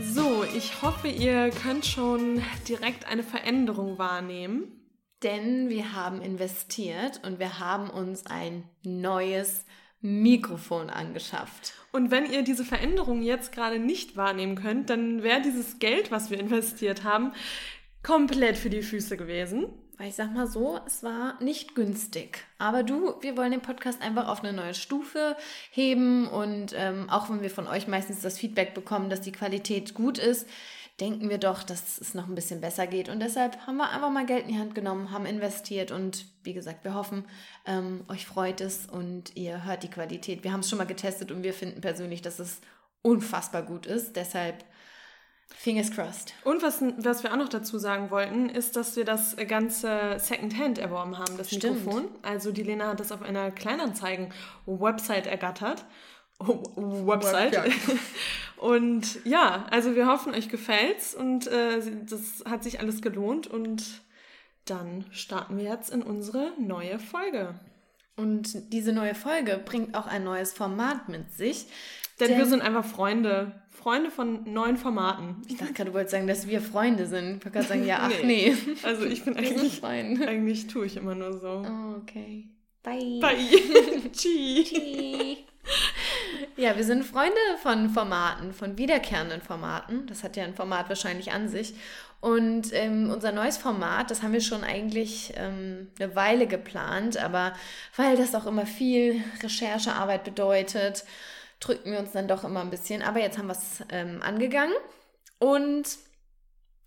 So, ich hoffe, ihr könnt schon direkt eine Veränderung wahrnehmen. Denn wir haben investiert und wir haben uns ein neues Mikrofon angeschafft. Und wenn ihr diese Veränderung jetzt gerade nicht wahrnehmen könnt, dann wäre dieses Geld, was wir investiert haben, komplett für die Füße gewesen. Weil ich sag mal so, es war nicht günstig. Aber du, wir wollen den Podcast einfach auf eine neue Stufe heben und ähm, auch wenn wir von euch meistens das Feedback bekommen, dass die Qualität gut ist, denken wir doch, dass es noch ein bisschen besser geht. Und deshalb haben wir einfach mal Geld in die Hand genommen, haben investiert und wie gesagt, wir hoffen, ähm, euch freut es und ihr hört die Qualität. Wir haben es schon mal getestet und wir finden persönlich, dass es unfassbar gut ist. Deshalb Fingers crossed. Und was, was wir auch noch dazu sagen wollten, ist, dass wir das ganze Secondhand erworben haben, das Stimmt. Mikrofon. Also die Lena hat das auf einer Kleinanzeigen-Website ergattert. Oh, Website. Ja. Und ja, also wir hoffen, euch gefällt's und äh, das hat sich alles gelohnt und dann starten wir jetzt in unsere neue Folge. Und diese neue Folge bringt auch ein neues Format mit sich. Denn, wir sind einfach Freunde. Freunde von neuen Formaten. Ich dachte gerade, du wolltest sagen, dass wir Freunde sind. Ich wollte gerade sagen, ja, ach nee. Also ich bin eigentlich, eigentlich tue ich immer nur so. Oh, okay. Bye. Bye. Tschüss. Ja, wir sind Freunde von Formaten, von wiederkehrenden Formaten. Das hat ja ein Format wahrscheinlich an sich. Und ähm, unser neues Format, das haben wir schon eigentlich ähm, eine Weile geplant, aber weil das auch immer viel Recherchearbeit bedeutet, drücken wir uns dann doch immer ein bisschen. Aber jetzt haben wir es ähm, angegangen und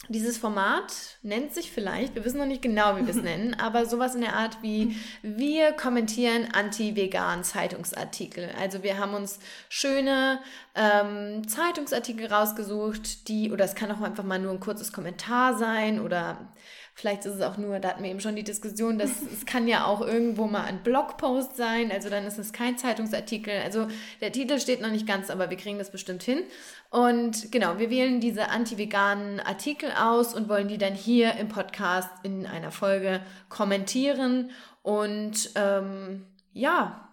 dieses Format nennt sich vielleicht, wir wissen noch nicht genau, wie wir es nennen, aber sowas in der Art wie wir kommentieren anti-vegan Zeitungsartikel. Also wir haben uns schöne ähm, Zeitungsartikel rausgesucht, die, oder es kann auch einfach mal nur ein kurzes Kommentar sein oder vielleicht ist es auch nur, da hatten wir eben schon die Diskussion, dass es kann ja auch irgendwo mal ein Blogpost sein, also dann ist es kein Zeitungsartikel. Also der Titel steht noch nicht ganz, aber wir kriegen das bestimmt hin. Und genau, wir wählen diese anti-veganen Artikel aus und wollen die dann hier im Podcast in einer Folge kommentieren. Und ähm, ja,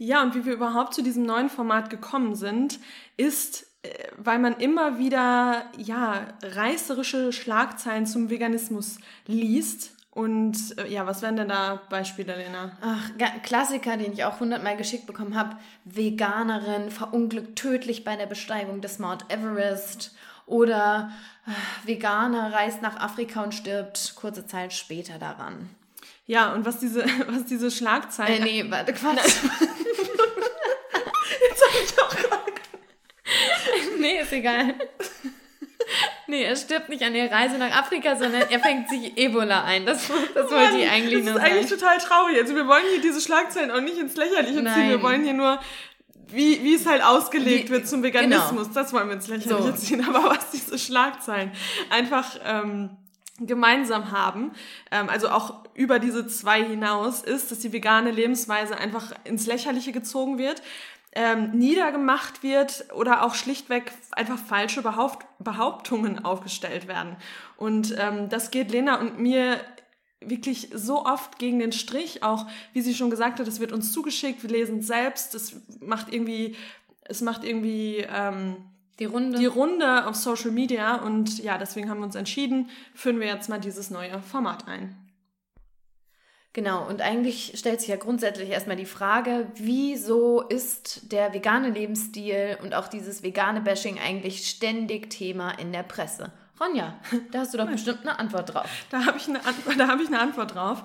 Ja, und wie wir überhaupt zu diesem neuen Format gekommen sind, ist, weil man immer wieder, ja, reißerische Schlagzeilen zum Veganismus liest. Und äh, ja, was wären denn da Beispiele, Lena? ach, Klassiker, den ich auch hundertmal geschickt bekommen habe. Veganerin verunglückt tödlich bei der Besteigung des Mount Everest. Oder äh, Veganer reist nach Afrika und stirbt kurze Zeit später daran. Ja, und was diese, was diese Äh, Schlagzeilen. nee, warte, Quatsch. Ist egal. Nee, er stirbt nicht an der Reise nach Afrika, sondern er fängt sich Ebola ein. Das, das wollte ich eigentlich das nur ist eigentlich sagen. total traurig. Also wir wollen hier diese Schlagzeilen auch nicht ins Lächerliche ziehen. Nein. Wir wollen hier nur, wie, wie es halt ausgelegt Wie- wird zum Veganismus. Das wollen wir ins Lächerliche So. ziehen. Aber was diese Schlagzeilen einfach ähm, gemeinsam haben, ähm, also auch über diese zwei hinaus, ist, dass die vegane Lebensweise einfach ins Lächerliche gezogen wird. Ähm, niedergemacht wird oder auch schlichtweg einfach falsche Behaupt Behauptungen aufgestellt werden. Und ähm, das geht Lena und mir wirklich so oft gegen den Strich, auch wie sie schon gesagt hat, es wird uns zugeschickt, wir lesen es selbst, es macht irgendwie, es macht irgendwie ähm, Die Runde. die Runde auf Social Media und ja, deswegen haben wir uns entschieden, führen wir jetzt mal dieses neue Format ein. Genau, und eigentlich stellt sich ja grundsätzlich erstmal die Frage, wieso ist der vegane Lebensstil und auch dieses vegane Bashing eigentlich ständig Thema in der Presse? Ronja, da hast du doch bestimmt eine Antwort drauf. Da habe ich, eine Antwort- da hab ich eine Antwort drauf.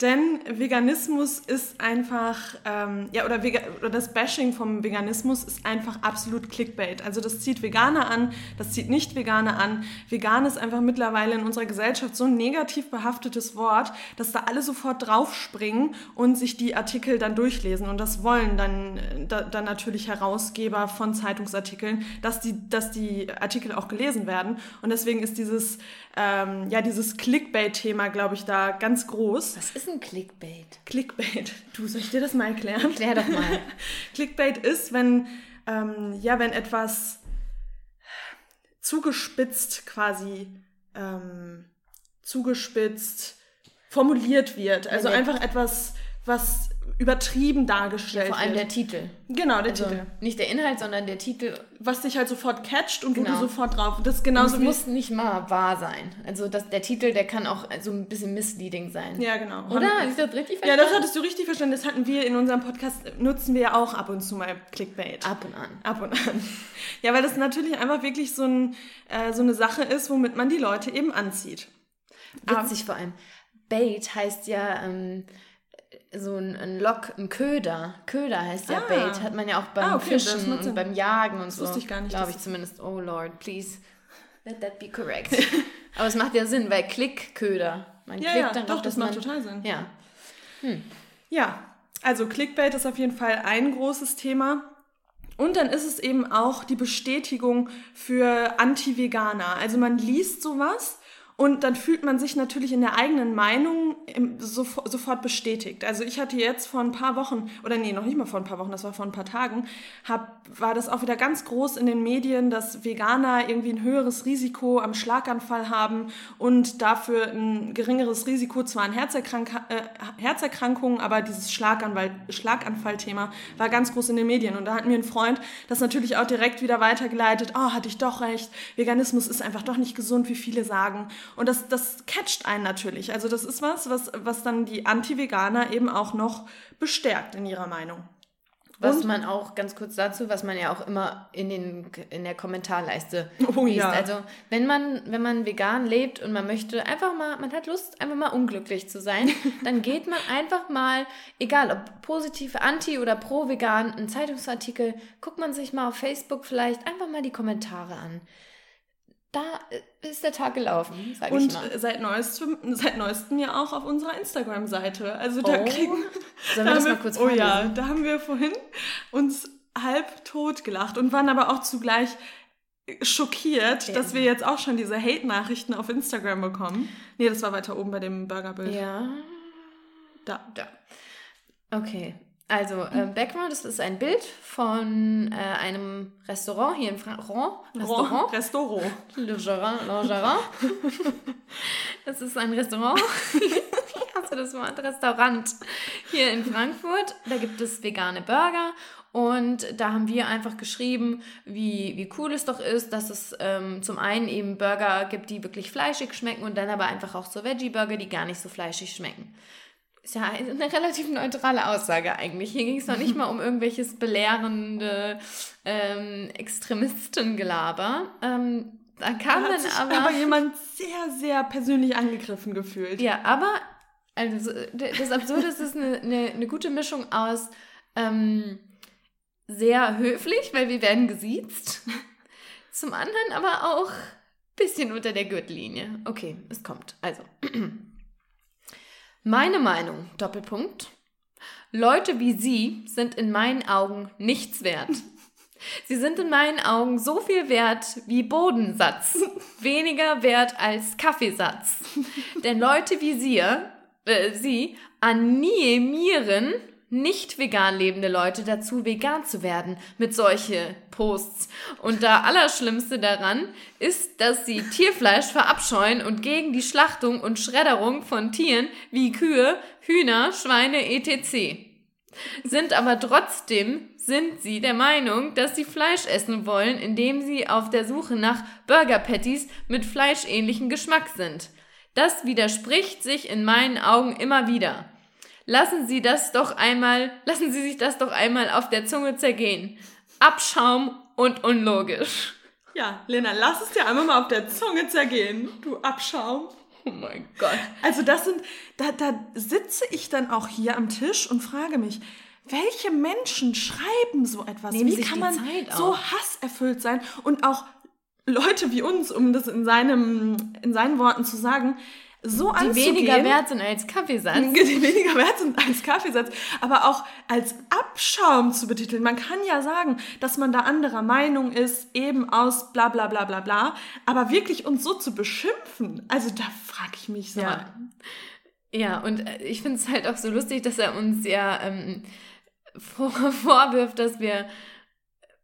Denn Veganismus ist einfach, ähm, ja, oder, Vega oder das Bashing vom Veganismus ist einfach absolut Clickbait. Also das zieht Veganer an, das zieht Nicht-Veganer an. Vegan ist einfach mittlerweile in unserer Gesellschaft so ein negativ behaftetes Wort, dass da alle sofort draufspringen und sich die Artikel dann durchlesen. Und das wollen dann, äh, da, dann natürlich Herausgeber von Zeitungsartikeln, dass die, dass die Artikel auch gelesen werden. Und deswegen ist dieses, ähm, ja, dieses Clickbait-Thema, glaube ich, da ganz groß. Was ist ein Clickbait? Clickbait. Du, soll ich dir das mal erklären? Klär doch mal. Clickbait ist, wenn, ähm, ja, wenn etwas zugespitzt quasi, ähm, zugespitzt formuliert wird. Also einfach etwas, was übertrieben dargestellt Vor allem wird. der Titel. Genau, der Also Titel. nicht der Inhalt, sondern der Titel. Was dich halt sofort catcht und wo Genau. du sofort drauf. Das ist Und genauso es muss nicht mal wahr sein. Also das, der Titel, der kann auch so ein bisschen misleading sein. Ja, genau. Oder? Habe ich das richtig Ja, verstanden? das hattest du richtig verstanden. Das hatten wir in unserem Podcast, nutzen wir ja auch ab und zu mal Clickbait. Ab und an. Ab und an. Ja, weil das natürlich einfach wirklich so, ein, äh, so eine Sache ist, womit man die Leute eben anzieht. Witzig vor allem. Bait heißt ja ähm, so ein, ein Lock, ein Köder. Köder heißt ja Ah. Bait. Hat man ja auch beim Ah, okay, das Fischen und Sinn. beim Jagen und so. wusste ich gar nicht, Glaube ich es- zumindest. Oh Lord, please. Let that be correct. Aber es macht ja Sinn, weil Klickköder. Man Ja, klickt ja, dann doch, das macht man, total Sinn. Ja. Ja, also Clickbait ist auf jeden Fall ein großes Thema. Und dann ist es eben auch die Bestätigung für Anti-Veganer. Also man liest sowas und dann fühlt man sich natürlich in der eigenen Meinung sofort bestätigt. Also ich hatte jetzt vor ein paar Wochen, oder nee, noch nicht mal vor ein paar Wochen, das war vor ein paar Tagen, hab, war das auch wieder ganz groß in den Medien, dass Veganer irgendwie ein höheres Risiko am Schlaganfall haben und dafür ein geringeres Risiko zwar an Herzerkrank äh, Herzerkrankungen, aber dieses Schlaganfall Schlaganfallthema war ganz groß in den Medien. Und da hat mir ein Freund das natürlich auch direkt wieder weitergeleitet. Oh, hatte ich doch recht. Veganismus ist einfach doch nicht gesund, wie viele sagen. Und das, das catcht einen natürlich. Also das ist was, was, was dann die Anti-Veganer eben auch noch bestärkt in ihrer Meinung. Was Und- man auch, ganz kurz dazu, was man ja auch immer in, den, in der Kommentarleiste Oh liest. ja. Also wenn man, wenn man vegan lebt und man möchte einfach mal, man hat Lust, einfach mal unglücklich zu sein, dann geht man einfach mal, egal ob positiv, anti oder pro vegan, ein Zeitungsartikel, guckt man sich mal auf Facebook vielleicht einfach mal die Kommentare an. Da ist der Tag gelaufen, sag ich Und mal. seit neuestem, seit neuestem ja auch auf unserer Instagram-Seite. Also da Oh. kriegen Sollen da wir das mal kurz Oh ja, vorlesen? da haben wir vorhin uns halb tot gelacht und waren aber auch zugleich schockiert, Ja. dass wir jetzt auch schon diese Hate-Nachrichten auf Instagram bekommen. Nee, das war weiter oben bei dem Burgerbild. Ja. Da. Da. Okay. Also, ähm, Background, das ist ein Bild von äh, einem Restaurant hier in Frankfurt. Restaurant? Restaurant. Lingerie. Lingerie. Das ist ein Restaurant. Hasse das Wort. Restaurant hier in Frankfurt. Da gibt es vegane Burger. Und da haben wir einfach geschrieben, wie, wie cool es doch ist, dass es ähm, zum einen eben Burger gibt, die wirklich fleischig schmecken und dann aber einfach auch so Veggie-Burger, die gar nicht so fleischig schmecken. Ist ja eine relativ neutrale Aussage eigentlich. Hier ging es noch nicht mal um irgendwelches belehrende ähm, Extremistengelaber. Ähm, da kam Da dann hat sich aber, aber jemand sehr, sehr persönlich angegriffen gefühlt. Ja, aber also, das Absurde ist, es ist eine, eine, eine gute Mischung aus ähm, sehr höflich, weil wir werden gesiezt. Zum anderen aber auch ein bisschen unter der Gürtellinie. Okay, es kommt. Also. Meine Meinung, Doppelpunkt. Leute wie Sie sind in meinen Augen nichts wert. Sie sind in meinen Augen so viel wert wie Bodensatz, weniger wert als Kaffeesatz. Denn Leute wie Sie, äh, Sie animieren nicht vegan lebende Leute dazu, vegan zu werden mit solche Posts. Und da Allerschlimmste daran ist, dass sie Tierfleisch verabscheuen und gegen die Schlachtung und Schredderung von Tieren wie Kühe, Hühner, Schweine etc sind aber trotzdem sind sie der Meinung, dass sie Fleisch essen wollen, indem sie auf der Suche nach Burger Patties mit fleischähnlichem Geschmack sind. Das widerspricht sich in meinen Augen immer wieder. Lassen Sie das doch einmal, lassen Sie sich das doch einmal auf der Zunge zergehen. Abschaum und unlogisch. Ja, Lena, lass es dir einmal mal auf der Zunge zergehen, du Abschaum. Oh mein Gott. Also das sind, da, da sitze ich dann auch hier am Tisch und frage mich, welche Menschen schreiben so etwas? Nehmen wie kann man so hasserfüllt sein? Und auch Leute wie uns, um das in, seinem, in seinen Worten zu sagen, so Die anzugehen, weniger wert sind als Kaffeesatz. die weniger wert sind als Kaffeesatz, aber auch als Abschaum zu betiteln. Man kann ja sagen, dass man da anderer Meinung ist, eben aus bla bla bla bla bla, aber wirklich uns so zu beschimpfen, also da frage ich mich so. Ja. Ja, und äh, ich finde es halt auch so lustig, dass er uns ja ähm, vor, vorwirft, dass wir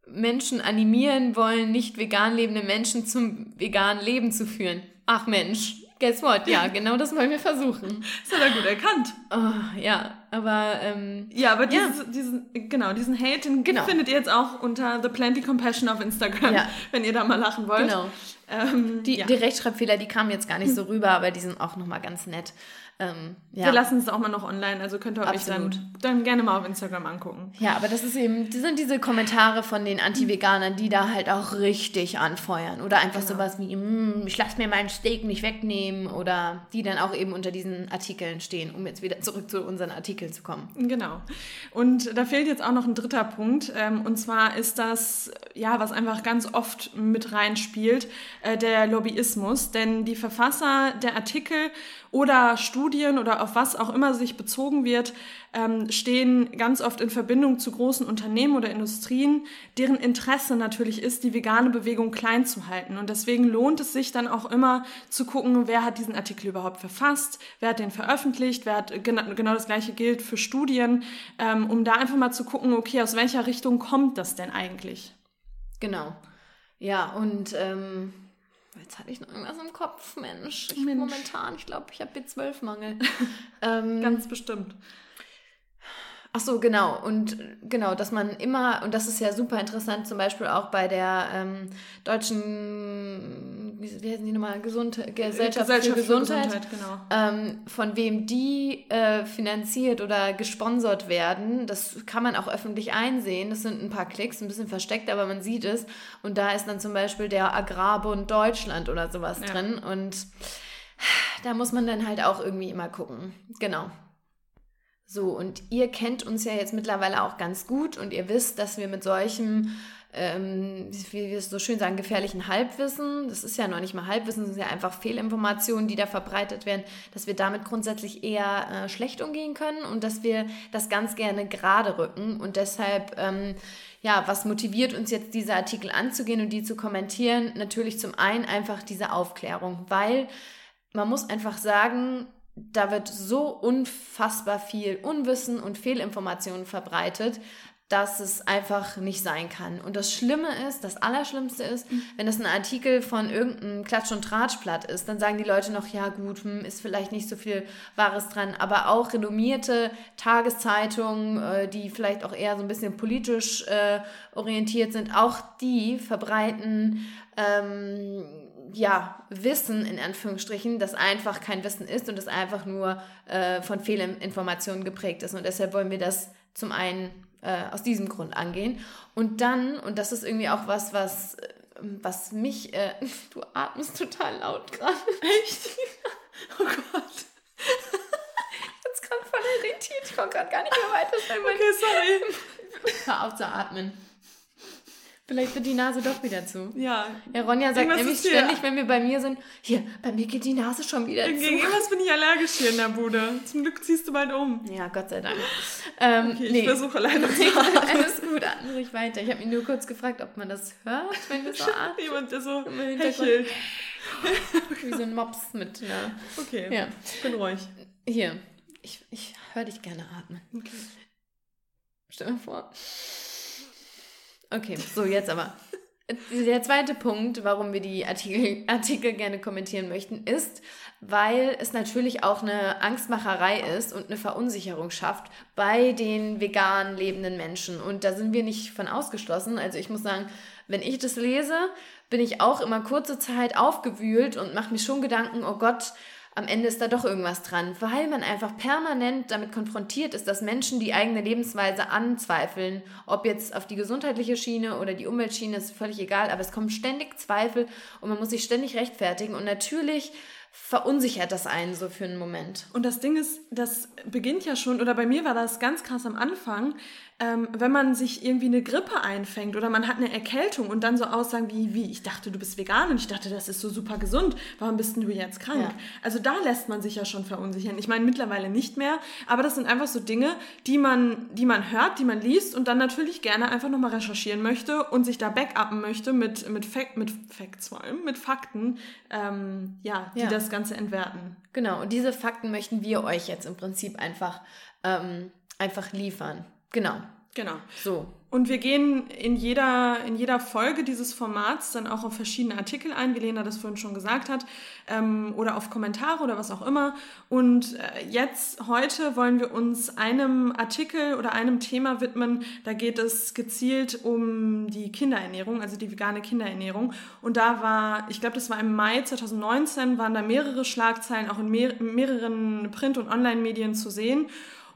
Menschen animieren wollen, nicht vegan lebende Menschen zum veganen Leben zu führen. Ach Mensch, Guess what? Ja, genau das wollen wir versuchen. Das hat er gut erkannt. Oh, ja, aber ähm, ja, aber dieses, ja. diesen genau diesen Hate den genau. findet ihr jetzt auch unter The Plenty Compassion auf Instagram, ja. wenn ihr da mal lachen wollt. Genau. Ähm, die, ja. die Rechtschreibfehler, die kamen jetzt gar nicht so rüber, aber die sind auch noch mal ganz nett. Ähm, ja. Wir lassen es auch mal noch online, also könnt ihr euch dann, dann gerne mal auf Instagram angucken. Ja, aber das ist eben, das sind diese Kommentare von den Anti-Veganern, die da halt auch richtig anfeuern. Oder einfach genau. sowas wie, mm, ich lasse mir meinen Steak nicht wegnehmen. Oder die dann auch eben unter diesen Artikeln stehen, um jetzt wieder zurück zu unseren Artikeln zu kommen. Genau. Und da fehlt jetzt auch noch ein dritter Punkt. Ähm, und zwar ist das, ja, was einfach ganz oft mit reinspielt, äh, der Lobbyismus. Denn die Verfasser der Artikel oder Studien oder auf was auch immer sich bezogen wird, ähm, stehen ganz oft in Verbindung zu großen Unternehmen oder Industrien, deren Interesse natürlich ist, die vegane Bewegung klein zu halten. Und deswegen lohnt es sich dann auch immer zu gucken, wer hat diesen Artikel überhaupt verfasst, wer hat den veröffentlicht, wer hat genau, genau das gleiche gilt für Studien, ähm, um da einfach mal zu gucken, okay, aus welcher Richtung kommt das denn eigentlich? Genau. Ja, und ähm Jetzt hatte ich noch irgendwas im Kopf, Mensch. Ich, Mensch. Momentan, ich glaube, ich habe B12-Mangel. ähm, Ganz bestimmt. Ach so, genau. Und genau, dass man immer, und das ist ja super interessant, zum Beispiel auch bei der ähm, deutschen, wie, heißen die nochmal, Gesund Gesellschaft, Gesellschaft für Gesundheit, für Gesundheit genau. ähm, von wem die äh, finanziert oder gesponsert werden, das kann man auch öffentlich einsehen. Das sind ein paar Klicks, ein bisschen versteckt, aber man sieht es. Und da ist dann zum Beispiel der Agrarbund Deutschland oder sowas ja. drin. Und da muss man dann halt auch irgendwie immer gucken. Genau. So, und ihr kennt uns ja jetzt mittlerweile auch ganz gut und ihr wisst, dass wir mit solchem, ähm, wie wir es so schön sagen, gefährlichen Halbwissen, das ist ja noch nicht mal Halbwissen, das sind ja einfach Fehlinformationen, die da verbreitet werden, dass wir damit grundsätzlich eher äh, schlecht umgehen können und dass wir das ganz gerne gerade rücken und deshalb, ähm, ja, was motiviert uns jetzt, diese Artikel anzugehen und die zu kommentieren? Natürlich zum einen einfach diese Aufklärung, weil man muss einfach sagen, da wird so unfassbar viel Unwissen und Fehlinformationen verbreitet, dass es einfach nicht sein kann. Und das Schlimme ist, das Allerschlimmste ist, mhm. wenn das ein Artikel von irgendeinem Klatsch- und Tratschblatt ist, dann sagen die Leute noch, ja gut, hm, ist vielleicht nicht so viel Wahres dran, aber auch renommierte Tageszeitungen, äh, die vielleicht auch eher so ein bisschen politisch äh, orientiert sind, auch die verbreiten ähm, ja, Wissen in Anführungsstrichen, das einfach kein Wissen ist und das einfach nur äh, von Fehlinformationen geprägt ist. Und deshalb wollen wir das zum einen äh, aus diesem Grund angehen. Und dann, und das ist irgendwie auch was, was, äh, was mich, äh, du atmest total laut gerade. Echt? Oh Gott. Jetzt gerade voll irritiert. Ich konnte gerade gar nicht mehr weiter. Okay, sorry. Hör auf zu atmen. Vielleicht wird die Nase doch wieder zu. Ja. Ja, Ronja sagt nämlich ständig, wenn wir bei mir sind, hier, bei mir geht die Nase schon wieder Gegen zu. Gegen irgendwas bin ich allergisch hier in der Bude. Zum Glück ziehst du bald um. Ja, Gott sei Dank. Ähm, okay, ich nee. versuche alleine zu. Alles gut, atme ruhig weiter. Ich habe mich nur kurz gefragt, ob man das hört, wenn wir so atmen. Jemand, der so hechelt. Wie so ein Mops mit einer... Okay, ja. ich bin ruhig. Hier, ich, ich höre dich gerne atmen. Okay. Stell dir vor... Okay, so jetzt aber. Der zweite Punkt, warum wir die Artikel, Artikel gerne kommentieren möchten, ist, weil es natürlich auch eine Angstmacherei ist und eine Verunsicherung schafft bei den vegan lebenden Menschen. Und da sind wir nicht von ausgeschlossen. Also ich muss sagen, wenn ich das lese, bin ich auch immer kurze Zeit aufgewühlt und mache mir schon Gedanken, oh Gott, am Ende ist da doch irgendwas dran, weil man einfach permanent damit konfrontiert ist, dass Menschen die eigene Lebensweise anzweifeln. Ob jetzt auf die gesundheitliche Schiene oder die Umweltschiene, ist völlig egal, aber es kommen ständig Zweifel und man muss sich ständig rechtfertigen. Und natürlich verunsichert das einen so für einen Moment. Und das Ding ist, das beginnt ja schon, oder bei mir war das ganz krass am Anfang, ähm, wenn man sich irgendwie eine Grippe einfängt oder man hat eine Erkältung und dann so Aussagen wie, wie, ich dachte, du bist vegan und ich dachte, das ist so super gesund, warum bist denn du jetzt krank? Ja. Also da lässt man sich ja schon verunsichern. Ich meine, mittlerweile nicht mehr, aber das sind einfach so Dinge, die man, die man hört, die man liest und dann natürlich gerne einfach nochmal recherchieren möchte und sich da backuppen möchte mit, mit, Fact, mit Facts vor allem, mit Fakten, ähm, ja, die ja. das Ganze entwerten. Genau, und diese Fakten möchten wir euch jetzt im Prinzip einfach, ähm, einfach liefern. Genau. Genau. So. Und wir gehen in jeder, in jeder Folge dieses Formats dann auch auf verschiedene Artikel ein, wie Lena das vorhin schon gesagt hat, ähm, oder auf Kommentare oder was auch immer. Und äh, jetzt, heute wollen wir uns einem Artikel oder einem Thema widmen. Da geht es gezielt um die Kinderernährung, also die vegane Kinderernährung. Und da war, ich glaube, das war im Mai 2019, waren da mehrere Schlagzeilen auch in mehr, mehreren Print- und Online-Medien zu sehen.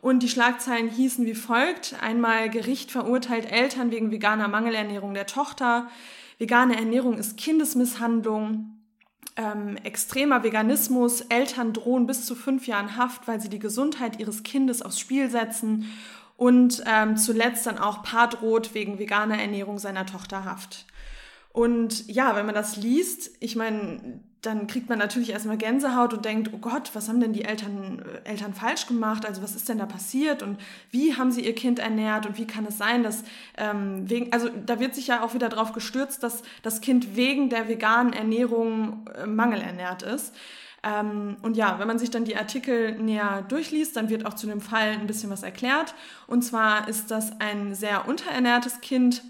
Und die Schlagzeilen hießen wie folgt. Einmal Gericht verurteilt Eltern wegen veganer Mangelernährung der Tochter. Vegane Ernährung ist Kindesmisshandlung. Ähm, extremer Veganismus. Eltern drohen bis zu fünf Jahren Haft, weil sie die Gesundheit ihres Kindes aufs Spiel setzen. Und ähm, zuletzt dann auch Paar droht wegen veganer Ernährung seiner Tochter Haft. Und ja, wenn man das liest, ich meine, dann kriegt man natürlich erstmal Gänsehaut und denkt, oh Gott, was haben denn die Eltern, äh, Eltern falsch gemacht? Also was ist denn da passiert und wie haben sie ihr Kind ernährt und wie kann es sein, dass ähm, wegen, also da wird sich ja auch wieder darauf gestürzt, dass das Kind wegen der veganen Ernährung äh, mangelernährt ist. Ähm, und ja, wenn man sich dann die Artikel näher durchliest, dann wird auch zu dem Fall ein bisschen was erklärt. Und zwar ist das ein sehr unterernährtes Kind,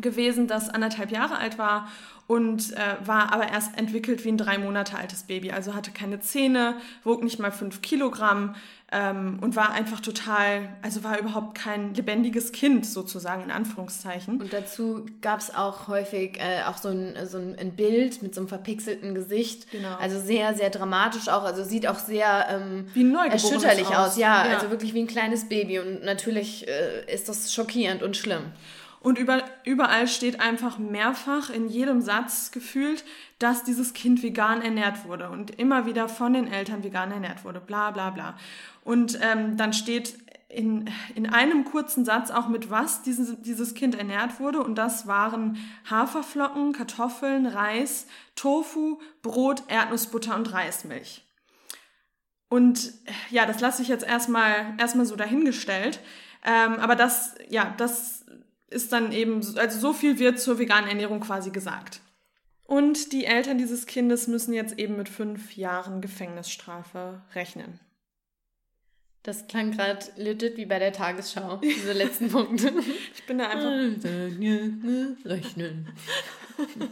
gewesen, das anderthalb Jahre alt war und äh, war aber erst entwickelt wie ein drei Monate altes Baby. Also hatte keine Zähne, wog nicht mal fünf Kilogramm ähm, und war einfach total, also war überhaupt kein lebendiges Kind sozusagen in Anführungszeichen. Und dazu gab es auch häufig äh, auch so ein, so ein Bild mit so einem verpixelten Gesicht. Genau. Also sehr, sehr dramatisch auch. Also sieht auch sehr ähm, wie ein erschütterlich aus. aus. Ja, ja, also wirklich wie ein kleines Baby. Und natürlich äh, ist das schockierend und schlimm. Und über, überall steht einfach mehrfach in jedem Satz gefühlt, dass dieses Kind vegan ernährt wurde und immer wieder von den Eltern vegan ernährt wurde, bla bla bla. Und ähm, dann steht in, in einem kurzen Satz auch mit was dieses, dieses Kind ernährt wurde. Und das waren Haferflocken, Kartoffeln, Reis, Tofu, Brot, Erdnussbutter und Reismilch. Und ja, das lasse ich jetzt erstmal, erstmal so dahingestellt. Ähm, aber das, ja, das ist dann eben, also so viel wird zur veganen Ernährung quasi gesagt. Und die Eltern dieses Kindes müssen jetzt eben mit fünf Jahren Gefängnisstrafe rechnen. Das klang gerade legit wie bei der Tagesschau, diese letzten Punkte. Ich bin da einfach. Rechnen.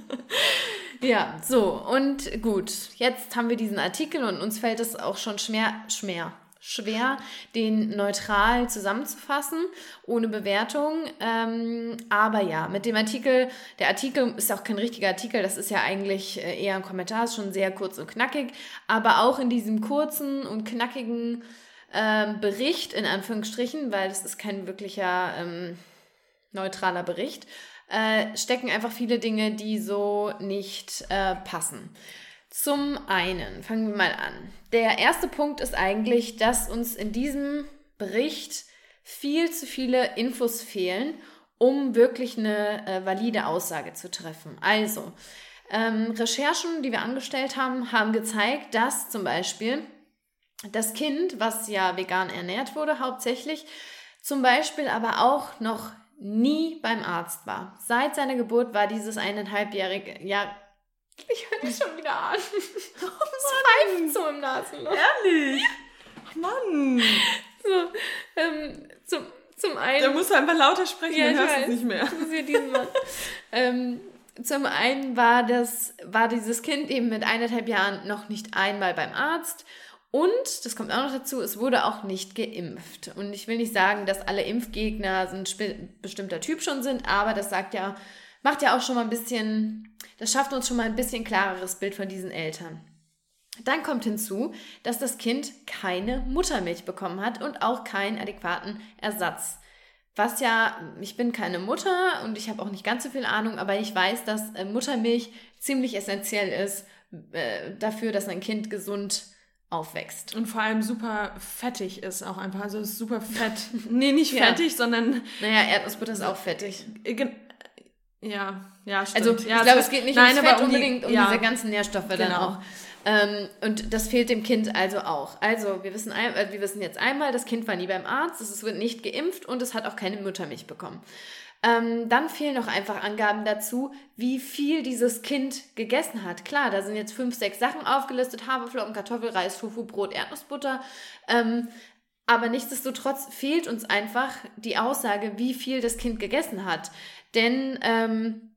ja, so, und gut. Jetzt haben wir diesen Artikel und uns fällt es auch schon schwer, schwer, schwer, den neutral zusammenzufassen, ohne Bewertung. Ähm, aber ja, mit dem Artikel, der Artikel ist auch kein richtiger Artikel, das ist ja eigentlich äh, eher ein Kommentar, ist schon sehr kurz und knackig. Aber auch in diesem kurzen und knackigen ähm, Bericht, in Anführungsstrichen, weil das ist kein wirklicher ähm, neutraler Bericht, äh, stecken einfach viele Dinge, die so nicht äh, passen. Zum einen, fangen wir mal an. Der erste Punkt ist eigentlich, dass uns in diesem Bericht viel zu viele Infos fehlen, um wirklich eine äh, valide Aussage zu treffen. Also, ähm, Recherchen, die wir angestellt haben, haben gezeigt, dass zum Beispiel das Kind, was ja vegan ernährt wurde, hauptsächlich, zum Beispiel aber auch noch nie beim Arzt war. Seit seiner Geburt war dieses eineinhalbjährige, ja, ich höre dich schon wieder an. Oh, es pfeift so im Nasenloch. Ehrlich? Ach Mann. So, ähm, zum, zum einen... Da musst du einfach lauter sprechen, ja, dann hörst du es nicht mehr. ähm, zum einen war, das, war dieses Kind eben mit eineinhalb Jahren noch nicht einmal beim Arzt. Und, das kommt auch noch dazu, es wurde auch nicht geimpft. Und ich will nicht sagen, dass alle Impfgegner ein bestimmter Typ schon sind, aber das sagt ja, macht ja auch schon mal ein bisschen das schafft uns schon mal ein bisschen klareres Bild von diesen Eltern. Dann kommt hinzu, dass das Kind keine Muttermilch bekommen hat und auch keinen adäquaten Ersatz. Was ja, ich bin keine Mutter und ich habe auch nicht ganz so viel Ahnung, aber ich weiß, dass äh, Muttermilch ziemlich essentiell ist äh, dafür, dass ein Kind gesund aufwächst. Und vor allem super fettig ist auch einfach. Also ist super fett. nee, nicht fettig, ja. sondern. Naja, Erdnussbutter ist auch fettig. Ja, ja, stimmt. Also ich ja, glaube, es geht nicht nein, ums Fett um unbedingt die, um ja. diese ganzen Nährstoffe genau. dann auch. Ähm, und das fehlt dem Kind also auch. Also wir wissen, äh, wir wissen jetzt einmal, das Kind war nie beim Arzt, es wird nicht geimpft und es hat auch keine Muttermilch bekommen. Ähm, dann fehlen noch einfach Angaben dazu, wie viel dieses Kind gegessen hat. Klar, da sind jetzt fünf, sechs Sachen aufgelistet: Haferflocken, Kartoffel, Reis, Tofu, Brot, Erdnussbutter. Ähm, Aber nichtsdestotrotz fehlt uns einfach die Aussage, wie viel das Kind gegessen hat. Denn ähm,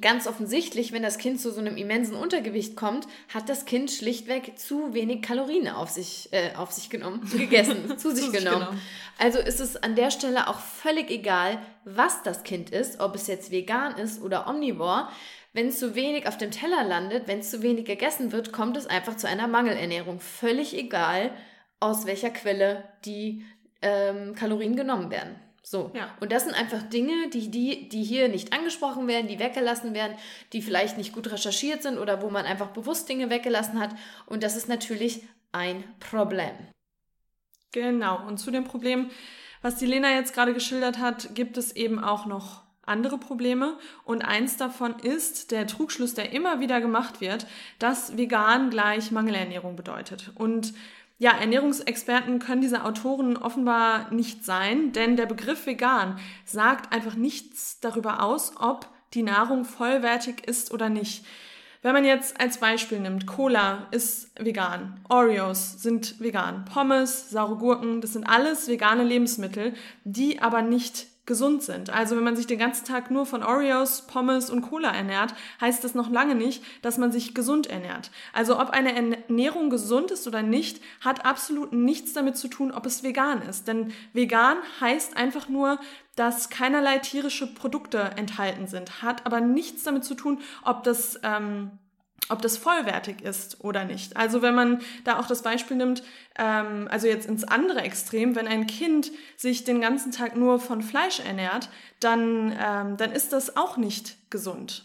ganz offensichtlich, wenn das Kind zu so einem immensen Untergewicht kommt, hat das Kind schlichtweg zu wenig Kalorien auf sich, äh, auf sich genommen, gegessen, zu sich genommen. genommen. Also ist es an der Stelle auch völlig egal, was das Kind ist, ob es jetzt vegan ist oder omnivor. Wenn es zu wenig auf dem Teller landet, wenn es zu wenig gegessen wird, kommt es einfach zu einer Mangelernährung. Völlig egal, aus welcher Quelle die ähm, Kalorien genommen werden. So. Ja. Und das sind einfach Dinge, die, die, die hier nicht angesprochen werden, die weggelassen werden, die vielleicht nicht gut recherchiert sind oder wo man einfach bewusst Dinge weggelassen hat. Und das ist natürlich ein Problem. Genau. Und zu dem Problem, was die Lena jetzt gerade geschildert hat, gibt es eben auch noch andere Probleme. Und eins davon ist der Trugschluss, der immer wieder gemacht wird, dass vegan gleich Mangelernährung bedeutet. Und ja, Ernährungsexperten können diese Autoren offenbar nicht sein, denn der Begriff vegan sagt einfach nichts darüber aus, ob die Nahrung vollwertig ist oder nicht. Wenn man jetzt als Beispiel nimmt, Cola ist vegan, Oreos sind vegan, Pommes, saure Gurken, das sind alles vegane Lebensmittel, die aber nicht gesund sind. Also wenn man sich den ganzen Tag nur von Oreos, Pommes und Cola ernährt, heißt das noch lange nicht, dass man sich gesund ernährt. Also ob eine Ernährung gesund ist oder nicht, hat absolut nichts damit zu tun, ob es vegan ist. Denn vegan heißt einfach nur, dass keinerlei tierische Produkte enthalten sind, hat aber nichts damit zu tun, ob das ähm, ob das vollwertig ist oder nicht. Also wenn man da auch das Beispiel nimmt, ähm, also jetzt ins andere Extrem, wenn ein Kind sich den ganzen Tag nur von Fleisch ernährt, dann, ähm, dann ist das auch nicht gesund.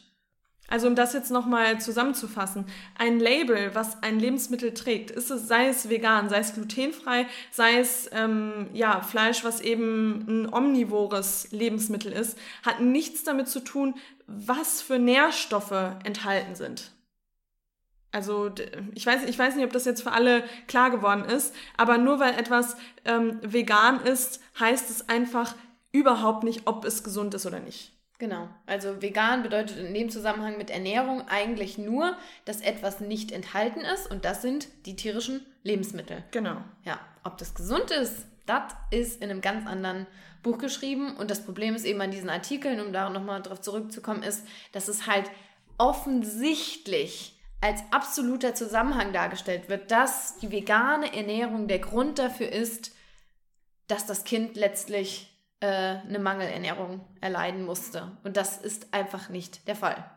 Also um das jetzt nochmal zusammenzufassen, ein Label, was ein Lebensmittel trägt, ist es, sei es vegan, sei es glutenfrei, sei es ähm, ja, Fleisch, was eben ein omnivores Lebensmittel ist, hat nichts damit zu tun, was für Nährstoffe enthalten sind. Also ich weiß, ich weiß nicht, ob das jetzt für alle klar geworden ist, aber nur weil etwas ähm, vegan ist, heißt es einfach überhaupt nicht, ob es gesund ist oder nicht. Genau. Also vegan bedeutet in dem Zusammenhang mit Ernährung eigentlich nur, dass etwas nicht enthalten ist und das sind die tierischen Lebensmittel. Genau. Ja. Ob das gesund ist, das ist in einem ganz anderen Buch geschrieben und das Problem ist eben an diesen Artikeln, um da nochmal drauf zurückzukommen, ist, dass es halt offensichtlich als absoluter Zusammenhang dargestellt wird, dass die vegane Ernährung der Grund dafür ist, dass das Kind letztlich äh, eine Mangelernährung erleiden musste. Und das ist einfach nicht der Fall.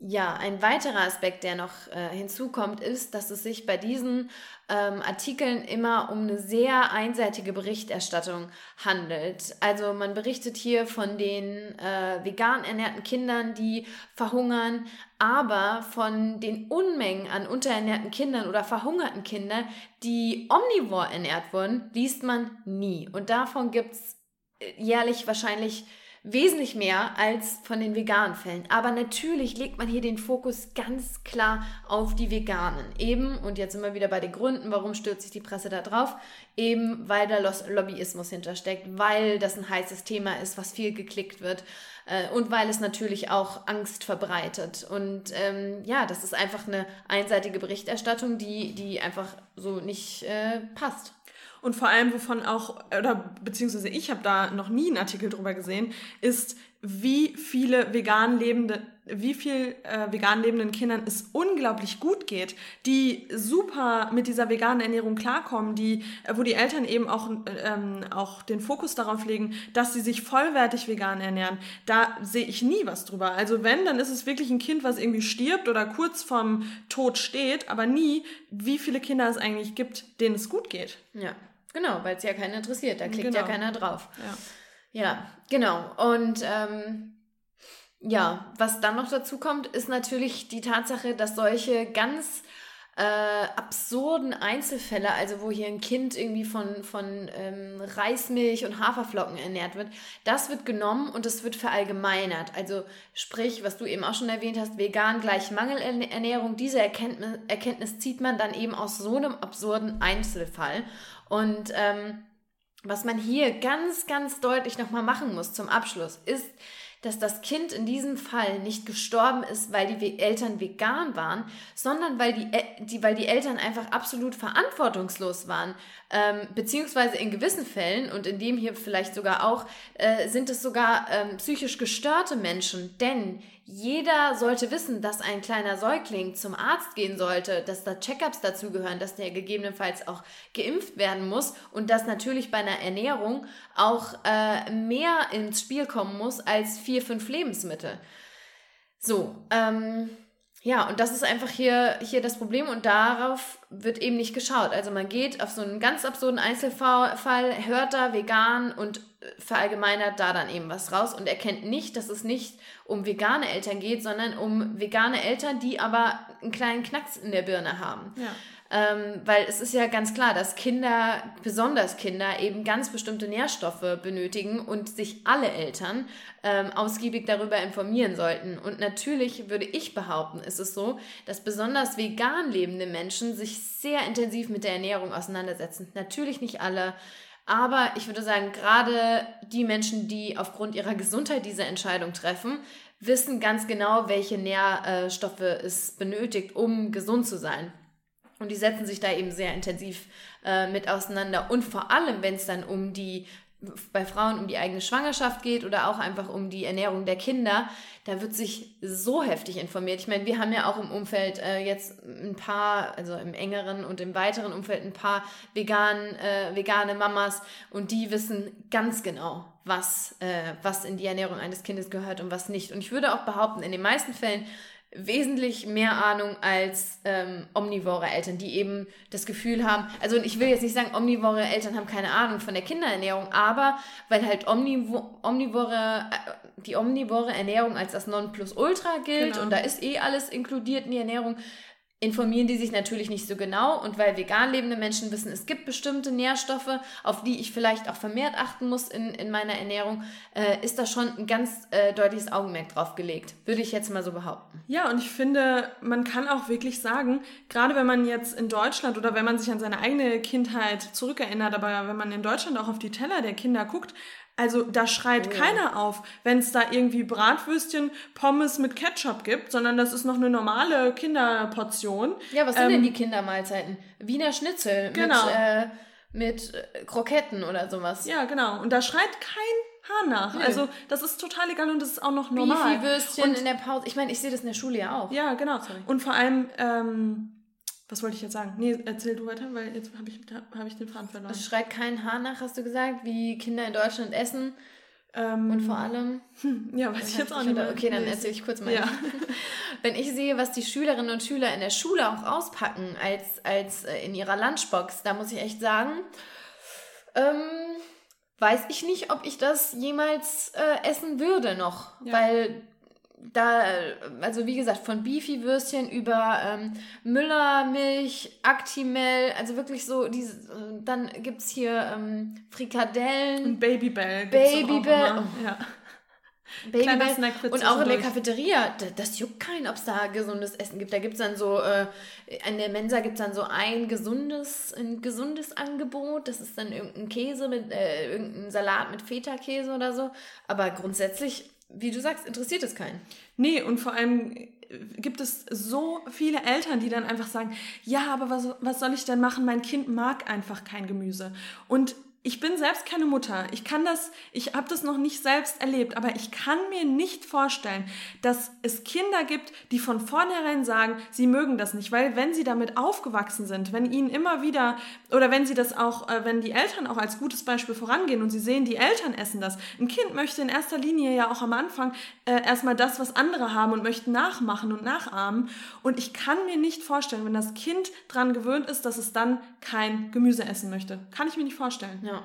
Ja, ein weiterer Aspekt, der noch äh, hinzukommt, ist, dass es sich bei diesen ähm, Artikeln immer um eine sehr einseitige Berichterstattung handelt. Also man berichtet hier von den äh, vegan ernährten Kindern, die verhungern, aber von den Unmengen an unterernährten Kindern oder verhungerten Kindern, die omnivor ernährt wurden, liest man nie. Und davon gibt es äh, jährlich wahrscheinlich wesentlich mehr als von den veganen Fällen. Aber natürlich legt man hier den Fokus ganz klar auf die Veganen. Eben, und jetzt sind wir wieder bei den Gründen, warum stürzt sich die Presse da drauf? Eben, weil da Lobbyismus hintersteckt, weil das ein heißes Thema ist, was viel geklickt wird äh, und weil es natürlich auch Angst verbreitet. Und ähm, ja, das ist einfach eine einseitige Berichterstattung, die, die einfach so nicht äh, passt. Und vor allem, wovon auch, oder beziehungsweise ich habe da noch nie einen Artikel drüber gesehen, ist, wie viele vegan lebende, wie viel äh, vegan lebenden Kindern es unglaublich gut geht, die super mit dieser veganen Ernährung klarkommen, die, äh, wo die Eltern eben auch, ähm, auch den Fokus darauf legen, dass sie sich vollwertig vegan ernähren. Da sehe ich nie was drüber. Also wenn, dann ist es wirklich ein Kind, was irgendwie stirbt oder kurz vorm Tod steht, aber nie, wie viele Kinder es eigentlich gibt, denen es gut geht. Ja. Genau, weil es ja keinen interessiert. Da klickt genau. ja keiner drauf. Ja, ja genau. Und ähm, ja, was dann noch dazu kommt, ist natürlich die Tatsache, dass solche ganz äh, absurden Einzelfälle, also wo hier ein Kind irgendwie von, von ähm, Reismilch und Haferflocken ernährt wird, das wird genommen und es wird verallgemeinert. Also sprich, was du eben auch schon erwähnt hast, vegan gleich Mangelernährung, diese Erkenntnis, Erkenntnis zieht man dann eben aus so einem absurden Einzelfall. Und ähm, was man hier ganz, ganz deutlich nochmal machen muss zum Abschluss, ist, dass das Kind in diesem Fall nicht gestorben ist, weil die Eltern vegan waren, sondern weil die, die, weil die Eltern einfach absolut verantwortungslos waren. Ähm, beziehungsweise in gewissen Fällen, und in dem hier vielleicht sogar auch, äh, sind es sogar ähm, psychisch gestörte Menschen. Denn jeder sollte wissen, dass ein kleiner Säugling zum Arzt gehen sollte, dass da Checkups dazugehören, dass der gegebenenfalls auch geimpft werden muss und dass natürlich bei einer Ernährung auch äh, mehr ins Spiel kommen muss als vier, fünf Lebensmittel. So, ähm, ja, und das ist einfach hier, hier das Problem und darauf wird eben nicht geschaut. Also man geht auf so einen ganz absurden Einzelfall, hört da vegan und verallgemeinert da dann eben was raus und erkennt nicht, dass es nicht um vegane Eltern geht, sondern um vegane Eltern, die aber einen kleinen Knacks in der Birne haben. Ja. Ähm, weil es ist ja ganz klar, dass Kinder, besonders Kinder, eben ganz bestimmte Nährstoffe benötigen und sich alle Eltern ähm, ausgiebig darüber informieren sollten. Und natürlich würde ich behaupten, ist es so, dass besonders vegan lebende Menschen sich sehr intensiv mit der Ernährung auseinandersetzen. Natürlich nicht alle. Aber ich würde sagen, gerade die Menschen, die aufgrund ihrer Gesundheit diese Entscheidung treffen, wissen ganz genau, welche Nährstoffe es benötigt, um gesund zu sein. Und die setzen sich da eben sehr intensiv äh, mit auseinander. Und vor allem, wenn es dann um die bei Frauen um die eigene Schwangerschaft geht oder auch einfach um die Ernährung der Kinder, da wird sich so heftig informiert. Ich meine, wir haben ja auch im Umfeld äh, jetzt ein paar, also im engeren und im weiteren Umfeld ein paar vegan, äh, vegane Mamas und die wissen ganz genau, was, äh, was in die Ernährung eines Kindes gehört und was nicht. Und ich würde auch behaupten, in den meisten Fällen wesentlich mehr Ahnung als ähm, omnivore Eltern, die eben das Gefühl haben, also ich will jetzt nicht sagen, omnivore Eltern haben keine Ahnung von der Kinderernährung, aber weil halt omnivo omnivore, äh, die omnivore Ernährung als das Nonplusultra gilt genau. und da ist eh alles inkludiert in die Ernährung, informieren die sich natürlich nicht so genau und weil vegan lebende Menschen wissen, es gibt bestimmte Nährstoffe, auf die ich vielleicht auch vermehrt achten muss in, in meiner Ernährung, äh, ist da schon ein ganz äh, deutliches Augenmerk drauf gelegt, würde ich jetzt mal so behaupten. Ja, und ich finde, man kann auch wirklich sagen, gerade wenn man jetzt in Deutschland oder wenn man sich an seine eigene Kindheit zurückerinnert, aber wenn man in Deutschland auch auf die Teller der Kinder guckt, also da schreit oh. keiner auf, wenn es da irgendwie Bratwürstchen, Pommes mit Ketchup gibt, sondern das ist noch eine normale Kinderportion. Ja, was sind ähm, denn die Kindermahlzeiten? Wiener Schnitzel genau. mit, äh, mit äh, Kroketten oder sowas. Ja, genau. Und da schreit kein Haar nach. Nee. Also das ist total egal und das ist auch noch normal. Beefy-Würstchen in der Pause. Ich meine, ich sehe das in der Schule ja auch. Ja, genau. Sorry. Und vor allem... Ähm, was wollte ich jetzt sagen? Nee, erzähl du weiter, weil jetzt habe ich, hab ich den Faden verloren. Es schreit kein Haar nach, hast du gesagt, wie Kinder in Deutschland essen. Ähm, und vor allem. Ja, weiß ich jetzt auch nicht mehr. Okay, dann erzähle ich kurz mal. Ja. Wenn ich sehe, was die Schülerinnen und Schüler in der Schule auch auspacken als, als äh, in ihrer Lunchbox, da muss ich echt sagen, ähm, weiß ich nicht, ob ich das jemals äh, essen würde noch. Ja. Weil da, also wie gesagt, von Beefy-Würstchen über ähm, Müllermilch, Actimel, also wirklich so, diese, dann gibt es hier ähm, Frikadellen. Und Babybell. Babybell. Oh, ja. Babybell. Und auch in der Cafeteria, das, das juckt keinen, ob es da gesundes Essen gibt. Da gibt es dann so, äh, in der Mensa gibt es dann so ein gesundes, ein gesundes Angebot. Das ist dann irgendein Käse mit, äh, irgendein Salat mit Feta-Käse oder so. Aber grundsätzlich wie du sagst, interessiert es keinen. Nee, und vor allem gibt es so viele Eltern, die dann einfach sagen, ja, aber was, was soll ich denn machen? Mein Kind mag einfach kein Gemüse. Und ich bin selbst keine Mutter. Ich kann das, ich habe das noch nicht selbst erlebt, aber ich kann mir nicht vorstellen, dass es Kinder gibt, die von vornherein sagen, sie mögen das nicht, weil wenn sie damit aufgewachsen sind, wenn ihnen immer wieder oder wenn sie das auch, äh, wenn die Eltern auch als gutes Beispiel vorangehen und sie sehen, die Eltern essen das. Ein Kind möchte in erster Linie ja auch am Anfang äh, erstmal das, was andere haben und möchte nachmachen und nachahmen. Und ich kann mir nicht vorstellen, wenn das Kind dran gewöhnt ist, dass es dann kein Gemüse essen möchte. Kann ich mir nicht vorstellen. Ja.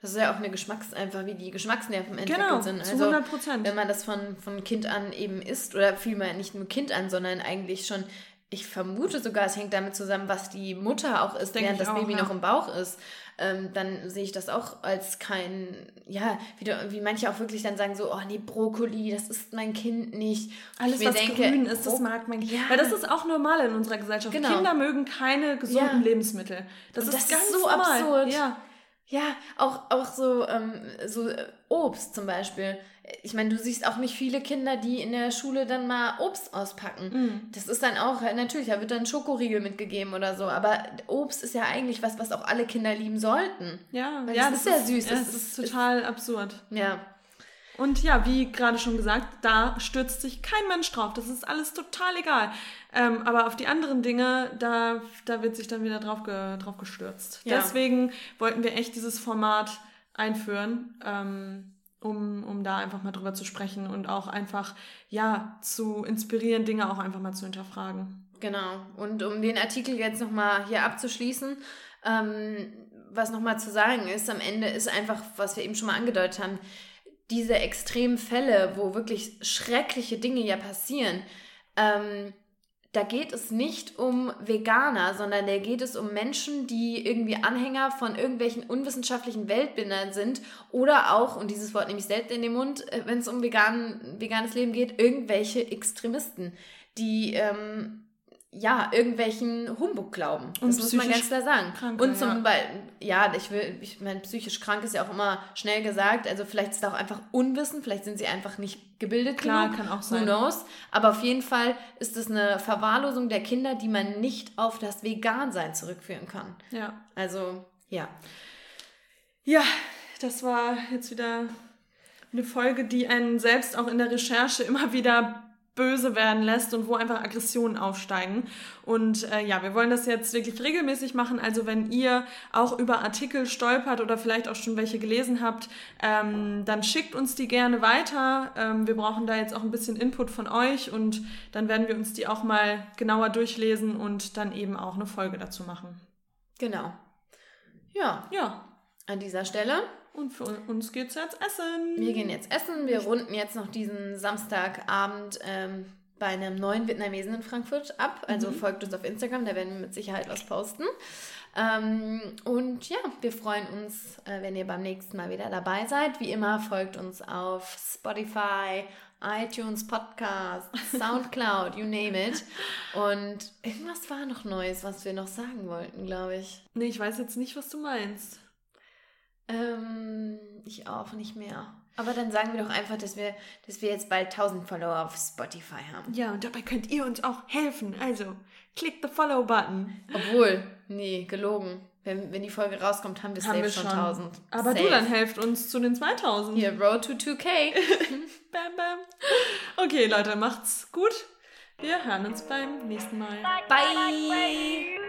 Das ist ja auch eine Geschmacks, einfach wie die Geschmacksnerven entwickelt genau, sind. Also, zu 100 Prozent. Wenn man das von, von Kind an eben isst, oder vielmehr nicht nur Kind an, sondern eigentlich schon, ich vermute sogar, es hängt damit zusammen, was die Mutter auch isst, während das auch, Baby ja. noch im Bauch ist. Ähm, dann sehe ich das auch als kein, ja, wie, du, wie manche auch wirklich dann sagen so, oh nee, Brokkoli, das ist mein Kind nicht. Alles, was denke, grün ist, das mag mein Kind. Ja. Weil das ist auch normal in unserer Gesellschaft. Genau. Kinder mögen keine gesunden ja. Lebensmittel. Das, das ist ganz ist so normal. absurd. Ja. Ja, auch, auch so, ähm, so äh, Obst zum Beispiel. Ich meine, du siehst auch nicht viele Kinder, die in der Schule dann mal Obst auspacken. Mm. Das ist dann auch, natürlich, da wird dann Schokoriegel mitgegeben oder so. Aber Obst ist ja eigentlich was, was auch alle Kinder lieben sollten. Ja, Weil ja das, ist ja süß. Das, das ist, ist total ist, absurd. Ja. Und ja, wie gerade schon gesagt, da stürzt sich kein Mensch drauf. Das ist alles total egal. Ähm, aber auf die anderen Dinge, da, da wird sich dann wieder drauf, ge, drauf gestürzt. Ja. Deswegen wollten wir echt dieses Format einführen, ähm, um, um da einfach mal drüber zu sprechen und auch einfach, ja, zu inspirieren, Dinge auch einfach mal zu hinterfragen. Genau. Und um den Artikel jetzt nochmal hier abzuschließen, ähm, was nochmal zu sagen ist, am Ende ist einfach, was wir eben schon mal angedeutet haben, diese extremen Fälle, wo wirklich schreckliche Dinge ja passieren, ähm, da geht es nicht um Veganer, sondern da geht es um Menschen, die irgendwie Anhänger von irgendwelchen unwissenschaftlichen Weltbildern sind oder auch, und dieses Wort nehme ich selten in den Mund, äh, wenn es um vegan, veganes Leben geht, irgendwelche Extremisten, die ähm, ja, irgendwelchen Humbug glauben. Das und muss man ganz klar sagen. Kranke, und zum ja. Beispiel, ja, ich will, ich meine, psychisch krank ist ja auch immer schnell gesagt. Also vielleicht ist es auch einfach Unwissen, vielleicht sind sie einfach nicht gebildet Klar, genug. kann auch sein. Who knows? Aber auf jeden Fall ist es eine Verwahrlosung der Kinder, die man nicht auf das Vegan-Sein zurückführen kann. Ja. Also, ja. Ja, das war jetzt wieder eine Folge, die einen selbst auch in der Recherche immer wieder böse werden lässt und wo einfach Aggressionen aufsteigen. Und äh, ja, wir wollen das jetzt wirklich regelmäßig machen. Also wenn ihr auch über Artikel stolpert oder vielleicht auch schon welche gelesen habt, ähm, dann schickt uns die gerne weiter. Ähm, wir brauchen da jetzt auch ein bisschen Input von euch und dann werden wir uns die auch mal genauer durchlesen und dann eben auch eine Folge dazu machen. Genau. Ja. Ja. An dieser Stelle und für uns geht's jetzt essen. Wir gehen jetzt essen. Wir runden jetzt noch diesen Samstagabend ähm, bei einem neuen Vietnamesen in Frankfurt ab. Also mhm. folgt uns auf Instagram, da werden wir mit Sicherheit was posten. Ähm, und ja, wir freuen uns, äh, wenn ihr beim nächsten Mal wieder dabei seid. Wie immer folgt uns auf Spotify, iTunes Podcast, Soundcloud, you name it. Und irgendwas war noch Neues, was wir noch sagen wollten, glaube ich. Nee, ich weiß jetzt nicht, was du meinst. Ähm, ich auch nicht mehr. Aber dann sagen wir doch einfach, dass wir, dass wir jetzt bald 1000 Follower auf Spotify haben. Ja, und dabei könnt ihr uns auch helfen. Also, klick the Follow-Button. Obwohl, nee, gelogen. Wenn, wenn die Folge rauskommt, haben wir haben safe wir schon 1000. Aber safe. du dann helft uns zu den 2000. Hier, Road to 2K. bam, bam. Okay, Leute, macht's gut. Wir hören uns beim nächsten Mal. Bye. everything